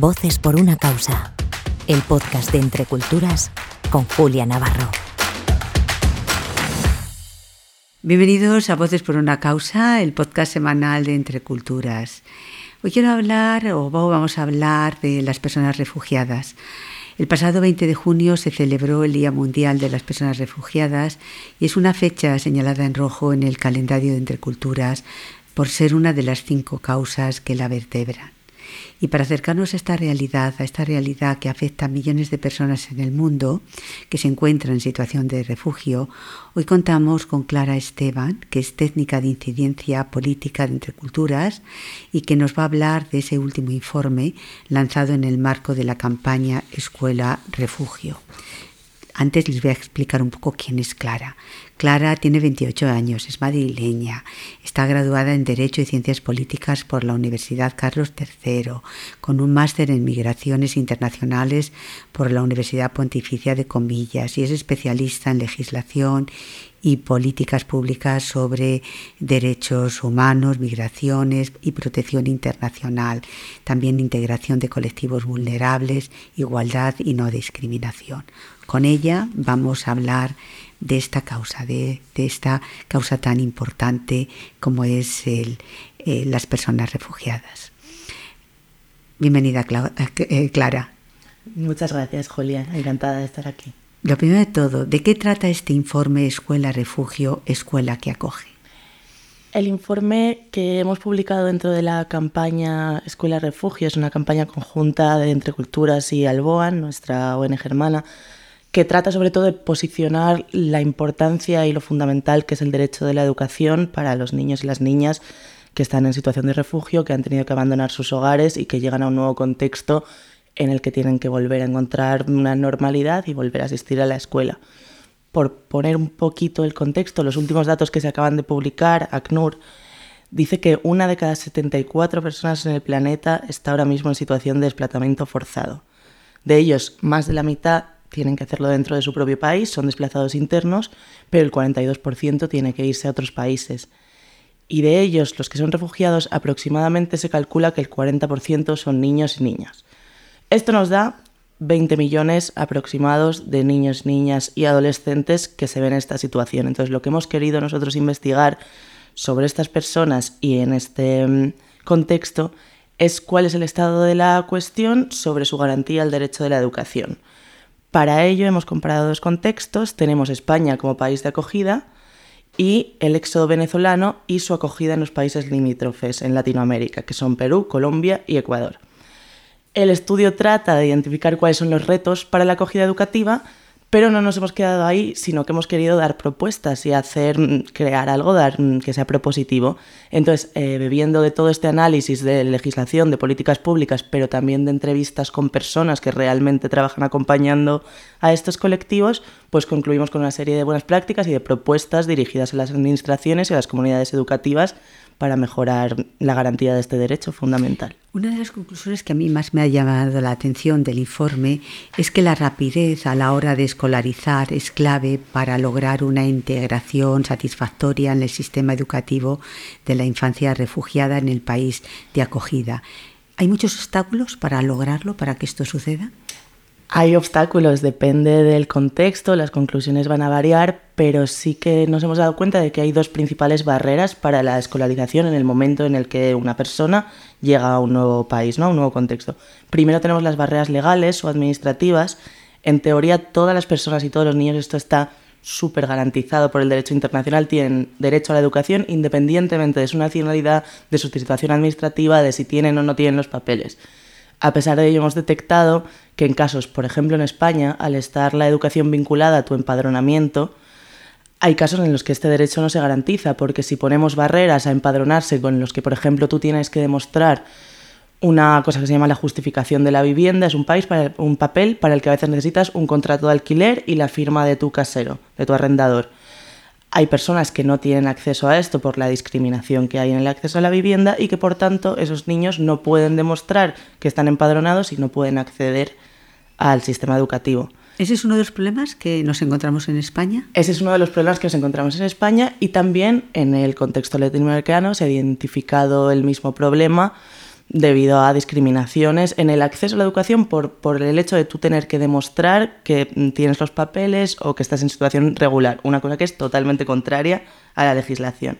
Voces por una causa. El podcast de Entre Culturas con Julia Navarro. Bienvenidos a Voces por una causa, el podcast semanal de Entre Culturas. Hoy quiero hablar, o vamos a hablar, de las personas refugiadas. El pasado 20 de junio se celebró el Día Mundial de las Personas Refugiadas y es una fecha señalada en rojo en el calendario de Entre Culturas por ser una de las cinco causas que la vertebran. Y para acercarnos a esta realidad, a esta realidad que afecta a millones de personas en el mundo que se encuentran en situación de refugio, hoy contamos con Clara Esteban, que es técnica de incidencia política de entre culturas y que nos va a hablar de ese último informe lanzado en el marco de la campaña Escuela Refugio. Antes les voy a explicar un poco quién es Clara. Clara tiene 28 años, es madrileña, está graduada en Derecho y Ciencias Políticas por la Universidad Carlos III, con un máster en Migraciones Internacionales por la Universidad Pontificia de Comillas y es especialista en legislación y políticas públicas sobre derechos humanos, migraciones y protección internacional, también integración de colectivos vulnerables, igualdad y no discriminación. Con ella vamos a hablar de esta causa, de, esta causa tan importante como es el, eh, las personas refugiadas. Bienvenida, eh, Clara. Muchas gracias, Julia. Encantada de estar aquí. Lo primero de todo, ¿de qué trata este informe Escuela Refugio, Escuela que acoge? El informe que hemos publicado dentro de la campaña Escuela Refugio es una campaña conjunta de Entre Culturas y Alboan, nuestra ONG hermana, que trata sobre todo de posicionar la importancia y lo fundamental que es el derecho de la educación para los niños y las niñas que están en situación de refugio, que han tenido que abandonar sus hogares y que llegan a un nuevo contexto en el que tienen que volver a encontrar una normalidad y volver a asistir a la escuela. Por poner un poquito el contexto, los últimos datos que se acaban de publicar, ACNUR dice que una de cada 74 personas en el planeta está ahora mismo en situación de desplazamiento forzado. De ellos, más de la mitad tienen que hacerlo dentro de su propio país, son desplazados internos, pero el 42% tiene que irse a otros países. Y de ellos, los que son refugiados, aproximadamente se calcula que el 40% son niños y niñas. Esto nos da 20 millones aproximados de niños, niñas y adolescentes que se ven en esta situación. Entonces, lo que hemos querido nosotros investigar sobre estas personas y en este mm, contexto es cuál es el estado de la cuestión sobre su garantía al derecho de la educación. Para ello hemos comparado dos contextos. Tenemos España como país de acogida y el éxodo venezolano y su acogida en los países limítrofes en Latinoamérica, que son Perú, Colombia y Ecuador. El estudio trata de identificar cuáles son los retos para la acogida educativa pero no nos hemos quedado ahí, sino que hemos querido dar propuestas y hacer, mm, crear algo mm, que sea propositivo. Entonces, eh, bebiendo de todo este análisis de legislación, de políticas públicas, pero también de entrevistas con personas que realmente trabajan acompañando a estos colectivos, pues concluimos con una serie de buenas prácticas y de propuestas dirigidas a las administraciones y a las comunidades educativas para mejorar la garantía de este derecho fundamental. Una de las conclusiones que a mí más me ha llamado la atención del informe es que la rapidez a la hora de escolarizar es clave para lograr una integración satisfactoria en el sistema educativo de la infancia refugiada en el país de acogida. ¿Hay muchos obstáculos para lograrlo, para que esto suceda? Hay obstáculos, depende del contexto, las conclusiones van a variar, pero sí que nos hemos dado cuenta de que hay dos principales barreras para la escolarización en el momento en el que una persona llega a un nuevo país, ¿no? a un nuevo contexto. Primero tenemos las barreras legales o administrativas. En teoría, todas las personas y todos los niños, esto está súper garantizado por el derecho internacional, tienen derecho a la educación independientemente de su nacionalidad, de su situación administrativa, de si tienen o no tienen los papeles. A pesar de ello, hemos detectado que en casos, por ejemplo en España, al estar la educación vinculada a tu empadronamiento, hay casos en los que este derecho no se garantiza, porque si ponemos barreras a empadronarse con los que, por ejemplo, tú tienes que demostrar una cosa que se llama la justificación de la vivienda, es un, país para, un papel para el que a veces necesitas un contrato de alquiler y la firma de tu casero, de tu arrendador. Hay personas que no tienen acceso a esto por la discriminación que hay en el acceso a la vivienda y que por tanto esos niños no pueden demostrar que están empadronados y no pueden acceder al sistema educativo. ¿Ese es uno de los problemas que nos encontramos en España? Ese es uno de los problemas que nos encontramos en España y también en el contexto latinoamericano se ha identificado el mismo problema debido a discriminaciones en el acceso a la educación por, por el hecho de tú tener que demostrar que tienes los papeles o que estás en situación regular, una cosa que es totalmente contraria a la legislación.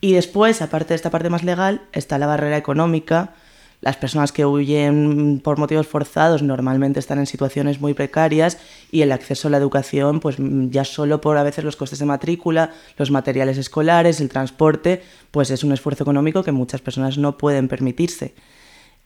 Y después, aparte de esta parte más legal, está la barrera económica. Las personas que huyen por motivos forzados normalmente están en situaciones muy precarias y el acceso a la educación, pues ya solo por a veces los costes de matrícula, los materiales escolares, el transporte, pues es un esfuerzo económico que muchas personas no pueden permitirse.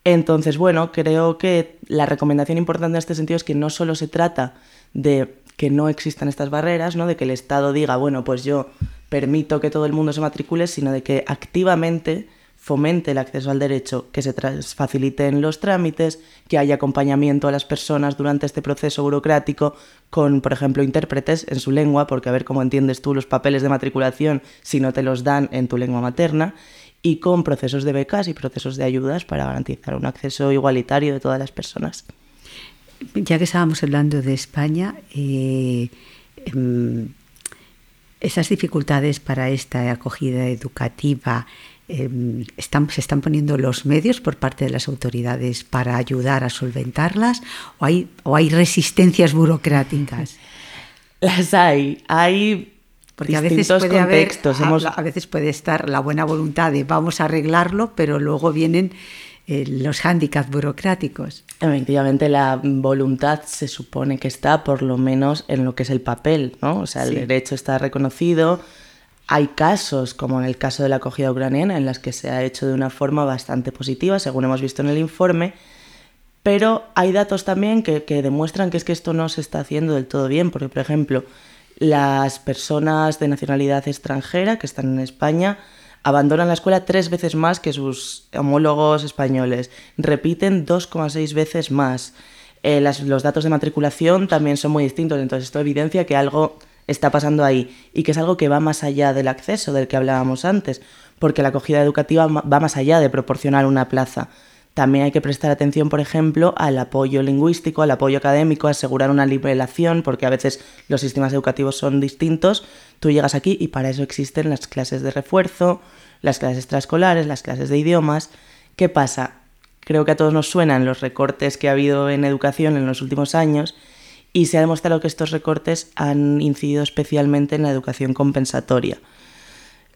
Entonces, bueno, creo que la recomendación importante en este sentido es que no solo se trata de que no existan estas barreras, ¿no? de que el Estado diga, bueno, pues yo permito que todo el mundo se matricule, sino de que activamente fomente el acceso al derecho, que se faciliten los trámites, que haya acompañamiento a las personas durante este proceso burocrático con, por ejemplo, intérpretes en su lengua, porque a ver cómo entiendes tú los papeles de matriculación si no te los dan en tu lengua materna, y con procesos de becas y procesos de ayudas para garantizar un acceso igualitario de todas las personas. Ya que estábamos hablando de España, eh, em, esas dificultades para esta acogida educativa, em, ¿se están poniendo los medios por parte de las autoridades para ayudar a solventarlas o hay, o hay resistencias burocráticas? Las hay. Hay porque a veces puede contextos. a, veces puede estar la buena voluntad de vamos a arreglarlo, pero luego vienen eh, los hándicaps burocráticos. Efectivamente, la voluntad se supone que está por lo menos en lo que es el papel, ¿no? O sea, el derecho está reconocido. Hay casos, como en el caso de la acogida ucraniana, en las que se ha hecho de una forma bastante positiva, según hemos visto en el informe, pero hay datos también que, que demuestran que es que esto no se está haciendo del todo bien, porque, por ejemplo, las personas de nacionalidad extranjera que están en España abandonan la escuela tres veces más que sus homólogos españoles, repiten 2,6 veces más. Eh, los datos de matriculación también son muy distintos, entonces esto evidencia que algo está pasando ahí y que es algo que va más allá del acceso del que hablábamos antes, porque la acogida educativa va más allá de proporcionar una plaza. También hay que prestar atención, por ejemplo, al apoyo lingüístico, al apoyo académico, asegurar una nivelación, porque a veces los sistemas educativos son distintos. Tú llegas aquí y para eso existen las clases de refuerzo, las clases extraescolares, las clases de idiomas. ¿Qué pasa? Creo que a todos nos suenan los recortes que ha habido en educación en los últimos años y se ha demostrado que estos recortes han incidido especialmente en la educación compensatoria.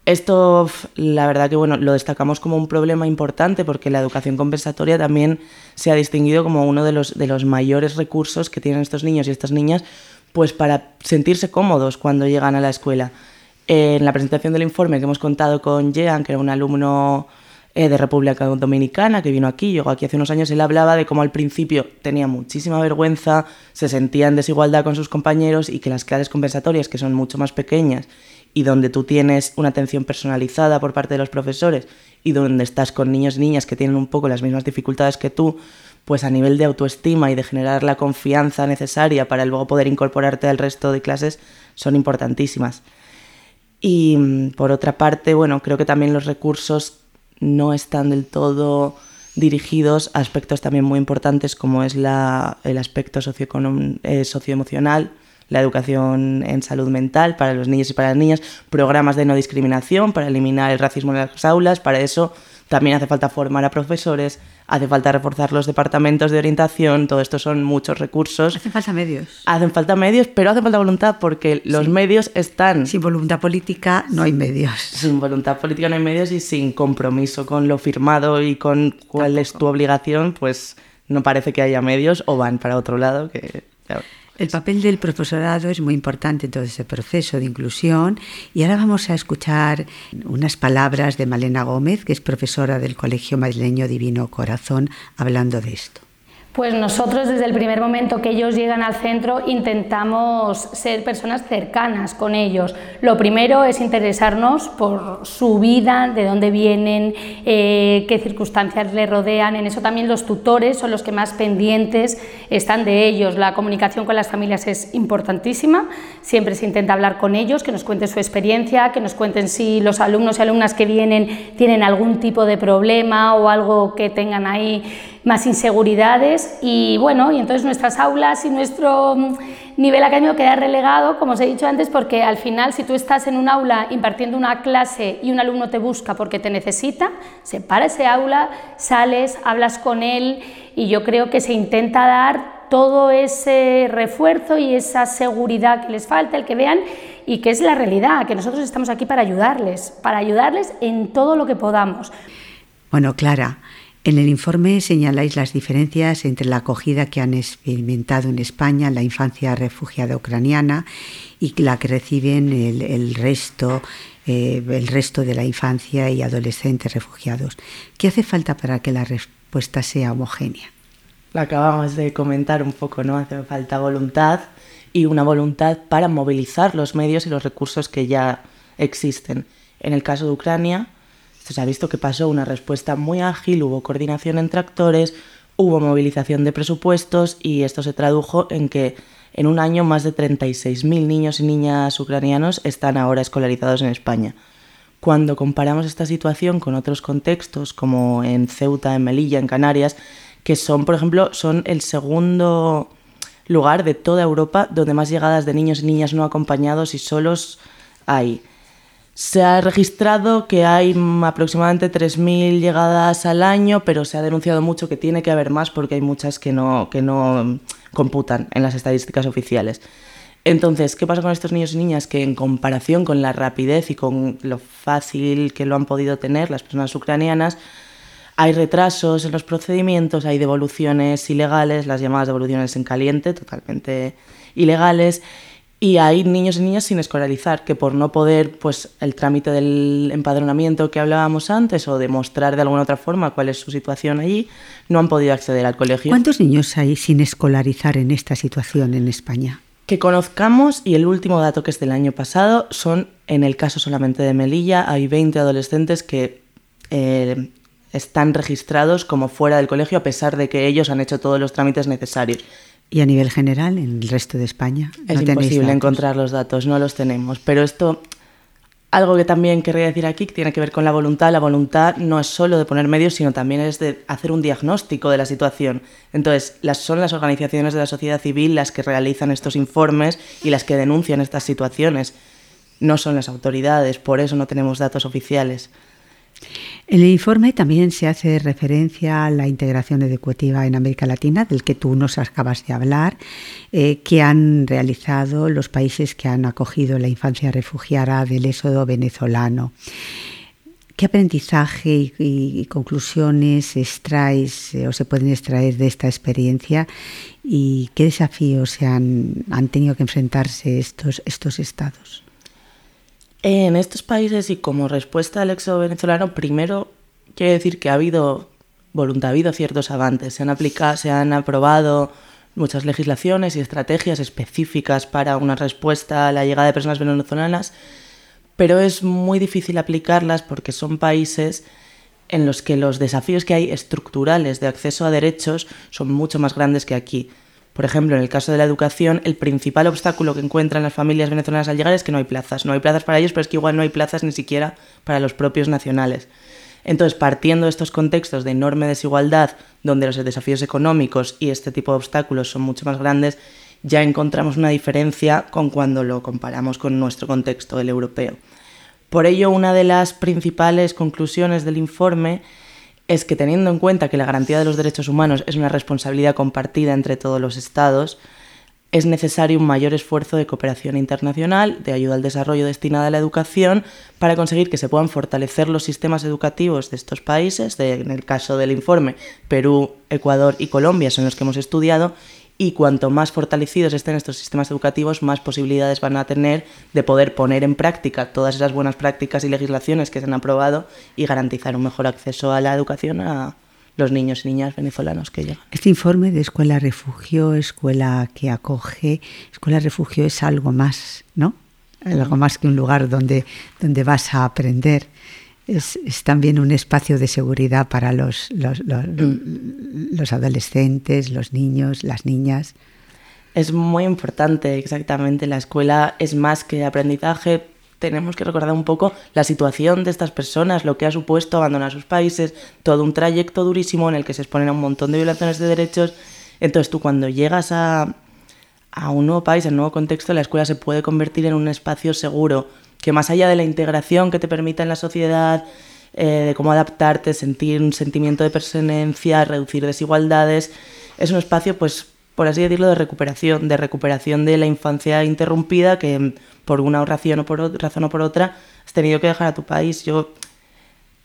Esto, la verdad que bueno, lo destacamos como un problema importante porque la educación compensatoria también se ha distinguido como uno de los, de los mayores recursos que tienen estos niños y estas niñas pues para sentirse cómodos cuando llegan a la escuela. En la presentación del informe que hemos contado con Jean, que era un alumno eh, de República Dominicana que vino aquí, llegó aquí hace unos años, él hablaba de cómo al principio tenía muchísima vergüenza, se sentía en desigualdad con sus compañeros y que las clases compensatorias, que son mucho más pequeñas y donde tú tienes una atención personalizada por parte de los profesores y donde estás con niños y niñas que tienen un poco las mismas dificultades que tú, pues a nivel de autoestima y de generar la confianza necesaria para luego poder incorporarte al resto de clases son importantísimas. Y mm, por otra parte, bueno, creo que también los recursos no están del todo dirigidos a aspectos también muy importantes como es la, el aspecto eh, socioemocional, la educación en salud mental para los niños y para las niñas, programas de no discriminación para eliminar el racismo en las aulas, para eso también hace falta formar a profesores, hace falta reforzar los departamentos de orientación, todo esto son muchos recursos. Hacen falta medios. Hacen falta medios, pero hace falta voluntad porque los medios están... Sin voluntad política no hay medios. Sin voluntad política no hay medios y sin compromiso con lo firmado y con cuál es tu obligación, pues no parece que haya medios o van para otro lado que... El papel del profesorado es muy importante en todo ese proceso de inclusión y ahora vamos a escuchar unas palabras de Malena Gómez, que es profesora del Colegio Madrileño Divino Corazón, hablando de esto. Pues nosotros desde el primer momento que ellos llegan al centro intentamos ser personas cercanas con ellos. Lo primero es interesarnos por su vida, de dónde vienen, eh, qué circunstancias le rodean. En eso también los tutores son los que más pendientes están de ellos. La comunicación con las familias es importantísima. Siempre se intenta hablar con ellos, que nos cuenten su experiencia, que nos cuenten si los alumnos y alumnas que vienen tienen algún tipo de problema o algo que tengan ahí más inseguridades y bueno, y entonces nuestras aulas y nuestro nivel académico queda relegado, como os he dicho antes, porque al final si tú estás en un aula impartiendo una clase y un alumno te busca porque te necesita, se para ese aula, sales, hablas con él y yo creo que se intenta dar todo ese refuerzo y esa seguridad que les falta, el que vean y que es la realidad, que nosotros estamos aquí para ayudarles, para ayudarles en todo lo que podamos. Bueno, Clara, en el informe señaláis las diferencias entre la acogida que han experimentado en España la infancia refugiada ucraniana y la que reciben el, resto, eh, el resto de la infancia y adolescentes refugiados. ¿Qué hace falta para que la respuesta sea homogénea? Lo acabamos de comentar un poco, ¿no? Hace falta voluntad y una voluntad para movilizar los medios y los recursos que ya existen. En el caso de Ucrania, se ha visto que pasó una respuesta muy ágil, hubo coordinación entre actores, hubo movilización de presupuestos y esto se tradujo en que en un año más de 36.000 niños y niñas ucranianos están ahora escolarizados en España. Cuando comparamos esta situación con otros contextos, como en Ceuta, en Melilla, en Canarias, que son, por ejemplo, son el segundo lugar de toda Europa donde más llegadas de niños y niñas no acompañados y solos hay. Se ha registrado que hay aproximadamente 3.000 llegadas al año, pero se ha denunciado mucho que tiene que haber más porque hay muchas que no, que no computan en las estadísticas oficiales. Entonces, ¿qué pasa con estos niños y niñas que en comparación con la rapidez y con lo fácil que lo han podido tener las personas ucranianas, hay retrasos en los procedimientos, hay devoluciones ilegales, las llamadas devoluciones en caliente, totalmente ilegales, y hay niños y niñas sin escolarizar, que por no poder, pues el trámite del empadronamiento que hablábamos antes o demostrar de alguna otra forma cuál es su situación allí, no han podido acceder al colegio. ¿Cuántos niños hay sin escolarizar en esta situación en España? Que conozcamos, y el último dato que es del año pasado, son, en el caso solamente de Melilla, hay 20 adolescentes que eh, están registrados como fuera del colegio a pesar de que ellos han hecho todos los trámites necesarios. ¿Y a nivel general, en el resto de España? Es imposible encontrar los datos, no los tenemos. Pero esto, algo que también querría decir aquí, que tiene que ver con la voluntad. La voluntad no es solo de poner medios, sino también es de hacer un diagnóstico de la situación. Entonces, las, son las organizaciones de la sociedad civil las que realizan estos informes y las que denuncian estas situaciones. No son las autoridades, por eso no tenemos datos oficiales. En el informe también se hace referencia a la integración educativa en América Latina, del que tú nos acabas de hablar, eh, que han realizado los países que han acogido la infancia refugiada del éxodo venezolano. ¿Qué aprendizaje y, conclusiones extraes eh, o se pueden extraer de esta experiencia y qué desafíos se han, han tenido que enfrentarse estos, estos estados? En estos países y como respuesta al éxodo venezolano, primero quiero decir que ha habido voluntad, ha habido ciertos avances, se han aplicado, se han aprobado muchas legislaciones y estrategias específicas para una respuesta a la llegada de personas venezolanas, pero es muy difícil aplicarlas porque son países en los que los desafíos que hay estructurales de acceso a derechos son mucho más grandes que aquí. Por ejemplo, en el caso de la educación, el principal obstáculo que encuentran las familias venezolanas al llegar es que no hay plazas. No hay plazas para ellos, pero es que igual no hay plazas ni siquiera para los propios nacionales. Entonces, partiendo de estos contextos de enorme desigualdad, donde los desafíos económicos y este tipo de obstáculos son mucho más grandes, ya encontramos una diferencia con cuando lo comparamos con nuestro contexto, el europeo. Por ello, una de las principales conclusiones del informe es que teniendo en cuenta que la garantía de los derechos humanos es una responsabilidad compartida entre todos los Estados, es necesario un mayor esfuerzo de cooperación internacional, de ayuda al desarrollo destinada a la educación, para conseguir que se puedan fortalecer los sistemas educativos de estos países, en el caso del informe, Perú, Ecuador y Colombia son los que hemos estudiado, y cuanto más fortalecidos estén estos sistemas educativos, más posibilidades van a tener de poder poner en práctica todas esas buenas prácticas y legislaciones que se han aprobado y garantizar un mejor acceso a la educación a los niños y niñas venezolanos que llegan. Este informe de Escuela Refugio, escuela que acoge, Escuela Refugio es algo más, ¿no? Algo más que un lugar donde, donde vas a aprender es, también un espacio de seguridad para los, los, adolescentes, los niños, las niñas. Es muy importante, exactamente. La escuela es más que aprendizaje. Tenemos que recordar un poco la situación de estas personas, lo que ha supuesto abandonar sus países, todo un trayecto durísimo en el que se exponen a un montón de violaciones de derechos. Entonces tú cuando llegas a, a un nuevo país, a un nuevo contexto, la escuela se puede convertir en un espacio seguro, que más allá de la integración que te permita en la sociedad, eh, de cómo adaptarte, sentir un sentimiento de pertenencia, reducir desigualdades, es un espacio, pues, por así decirlo, de recuperación, de recuperación de la infancia interrumpida que por una razón o por, razón o por otra has tenido que dejar a tu país. Yo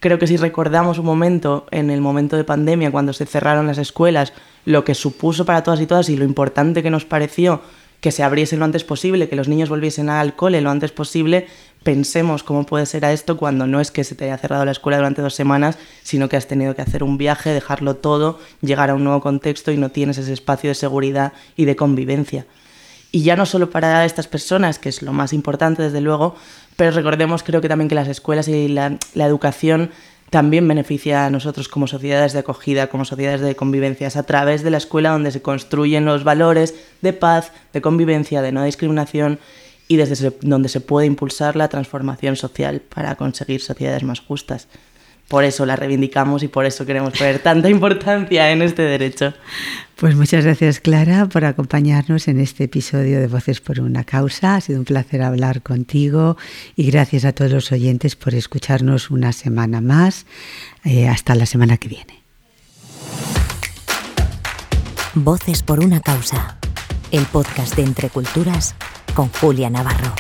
creo que si recordamos un momento, en el momento de pandemia, cuando se cerraron las escuelas, lo que supuso para todas y todas y lo importante que nos pareció que se abriese lo antes posible, que los niños volviesen al cole lo antes posible, pensemos cómo puede ser a esto cuando no es que se te haya cerrado la escuela durante dos semanas, sino que has tenido que hacer un viaje, dejarlo todo, llegar a un nuevo contexto y no tienes ese espacio de seguridad y de convivencia. Y ya no solo para estas personas, que es lo más importante desde luego, pero recordemos creo que también que las escuelas y la, la educación también beneficia a nosotros como sociedades de acogida, como sociedades de convivencias, a través de la escuela donde se construyen los valores de paz, de convivencia, de no discriminación y desde donde se puede impulsar la transformación social para conseguir sociedades más justas. Por eso la reivindicamos y por eso queremos poner tanta importancia en este derecho. Pues muchas gracias Clara por acompañarnos en este episodio de Voces por una causa. Ha sido un placer hablar contigo y gracias a todos los oyentes por escucharnos una semana más. Eh, hasta la semana que viene. Voces por una causa, el podcast de Entre Culturas con Julia Navarro.